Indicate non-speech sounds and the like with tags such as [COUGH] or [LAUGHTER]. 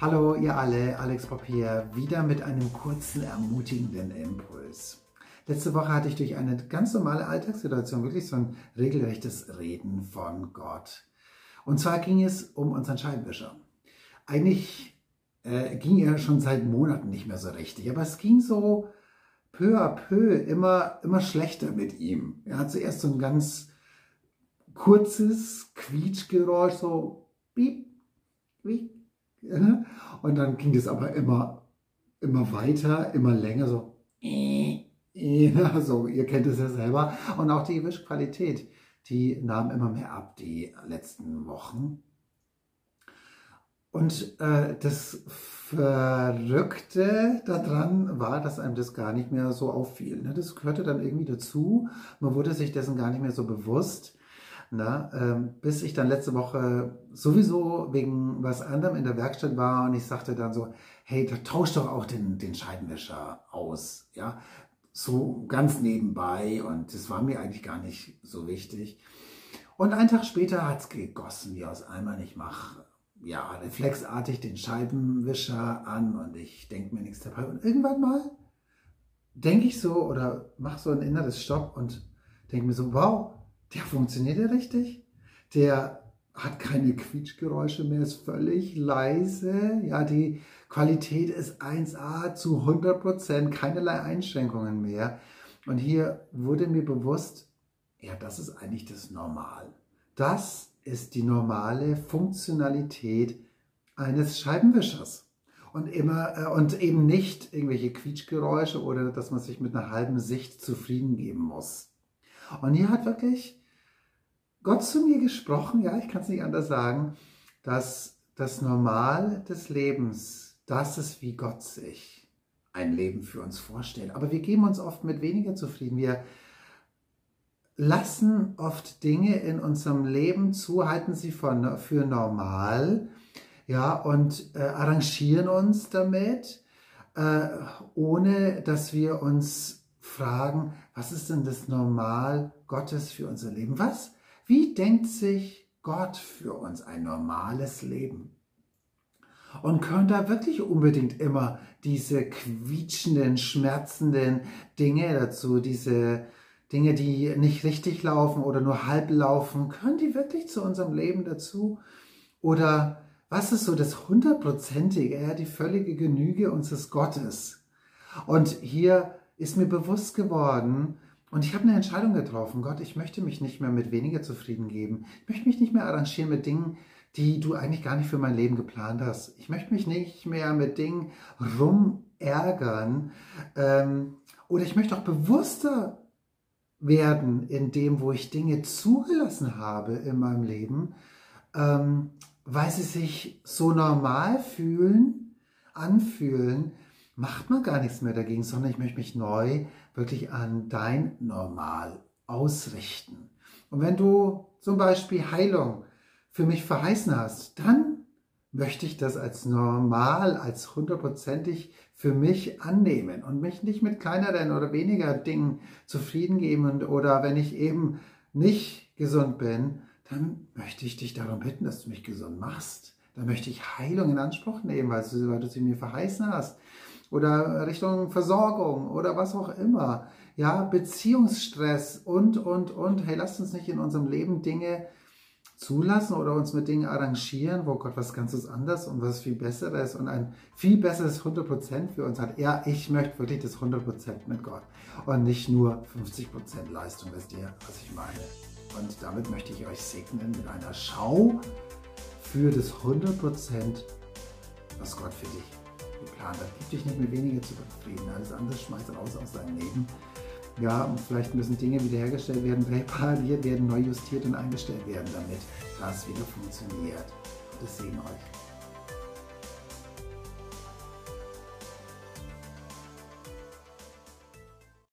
Hallo ihr alle, Alex Bob wieder mit einem kurzen, ermutigenden Impuls. Letzte Woche hatte ich durch eine ganz normale Alltagssituation wirklich so ein regelrechtes Reden von Gott. Und zwar ging es um unseren Scheibenwischer. Eigentlich äh, ging er schon seit Monaten nicht mehr so richtig, aber es ging so peu à peu immer, immer schlechter mit ihm. Er hat zuerst so ein ganz kurzes Quietschgeräusch, so piep, piep, [LAUGHS] und dann ging es aber immer, immer weiter, immer länger, so, [LAUGHS] so, ihr kennt es ja selber. Und auch die Wischqualität, die nahm immer mehr ab die letzten Wochen. Und äh, das Verrückte daran war, dass einem das gar nicht mehr so auffiel. Ne? Das gehörte dann irgendwie dazu. Man wurde sich dessen gar nicht mehr so bewusst. Na, ähm, bis ich dann letzte Woche sowieso wegen was anderem in der Werkstatt war und ich sagte dann so, hey, da tausch doch auch den, den Scheibenwischer aus. Ja, so ganz nebenbei und das war mir eigentlich gar nicht so wichtig. Und einen Tag später hat es gegossen wie aus Eimer. Ich mache ja reflexartig den Scheibenwischer an und ich denke mir nichts dabei. Und irgendwann mal denke ich so oder mache so ein inneres Stopp und denke mir so, wow, der funktioniert ja richtig. Der hat keine Quietschgeräusche mehr, ist völlig leise. Ja, die Qualität ist 1A zu 100 Prozent, keinerlei Einschränkungen mehr. Und hier wurde mir bewusst, ja, das ist eigentlich das Normal. Das ist die normale Funktionalität eines Scheibenwischers. Und, immer, äh, und eben nicht irgendwelche Quietschgeräusche oder dass man sich mit einer halben Sicht zufrieden geben muss. Und hier hat wirklich Gott zu mir gesprochen, ja, ich kann es nicht anders sagen, dass das Normal des Lebens, das ist, wie Gott sich ein Leben für uns vorstellt. Aber wir geben uns oft mit weniger zufrieden. Wir lassen oft Dinge in unserem Leben zu, halten sie für, für normal, ja, und äh, arrangieren uns damit, äh, ohne dass wir uns fragen, was ist denn das Normal Gottes für unser Leben? Was? Wie denkt sich Gott für uns ein normales Leben? Und können da wirklich unbedingt immer diese quietschenden, schmerzenden Dinge dazu, diese Dinge, die nicht richtig laufen oder nur halb laufen, können die wirklich zu unserem Leben dazu? Oder was ist so das hundertprozentige, ja, die völlige Genüge unseres Gottes? Und hier ist mir bewusst geworden, und ich habe eine Entscheidung getroffen. Gott, ich möchte mich nicht mehr mit weniger zufrieden geben. Ich möchte mich nicht mehr arrangieren mit Dingen, die du eigentlich gar nicht für mein Leben geplant hast. Ich möchte mich nicht mehr mit Dingen rumärgern. Ähm, oder ich möchte auch bewusster werden in dem, wo ich Dinge zugelassen habe in meinem Leben, ähm, weil sie sich so normal fühlen, anfühlen, macht man gar nichts mehr dagegen, sondern ich möchte mich neu wirklich an dein Normal ausrichten. Und wenn du zum Beispiel Heilung für mich verheißen hast, dann möchte ich das als normal, als hundertprozentig für mich annehmen und mich nicht mit kleineren oder weniger Dingen zufrieden geben. Und, oder wenn ich eben nicht gesund bin, dann möchte ich dich darum bitten, dass du mich gesund machst. Dann möchte ich Heilung in Anspruch nehmen, weil du, weil du sie mir verheißen hast oder Richtung Versorgung oder was auch immer. Ja, Beziehungsstress und, und, und. Hey, lasst uns nicht in unserem Leben Dinge zulassen oder uns mit Dingen arrangieren, wo Gott was ganzes anderes und was viel Besseres und ein viel besseres 100% für uns hat. Ja, ich möchte wirklich das 100% mit Gott und nicht nur 50% Leistung, wisst ihr, was ich meine. Und damit möchte ich euch segnen mit einer Schau für das 100%, was Gott für dich geplant hat. Gib dich nicht mit weniger zu zufrieden. Alles andere schmeißt raus aus deinem Leben. Ja, und vielleicht müssen Dinge wiederhergestellt werden, repariert werden, neu justiert und eingestellt werden, damit das wieder funktioniert. Das sehen euch.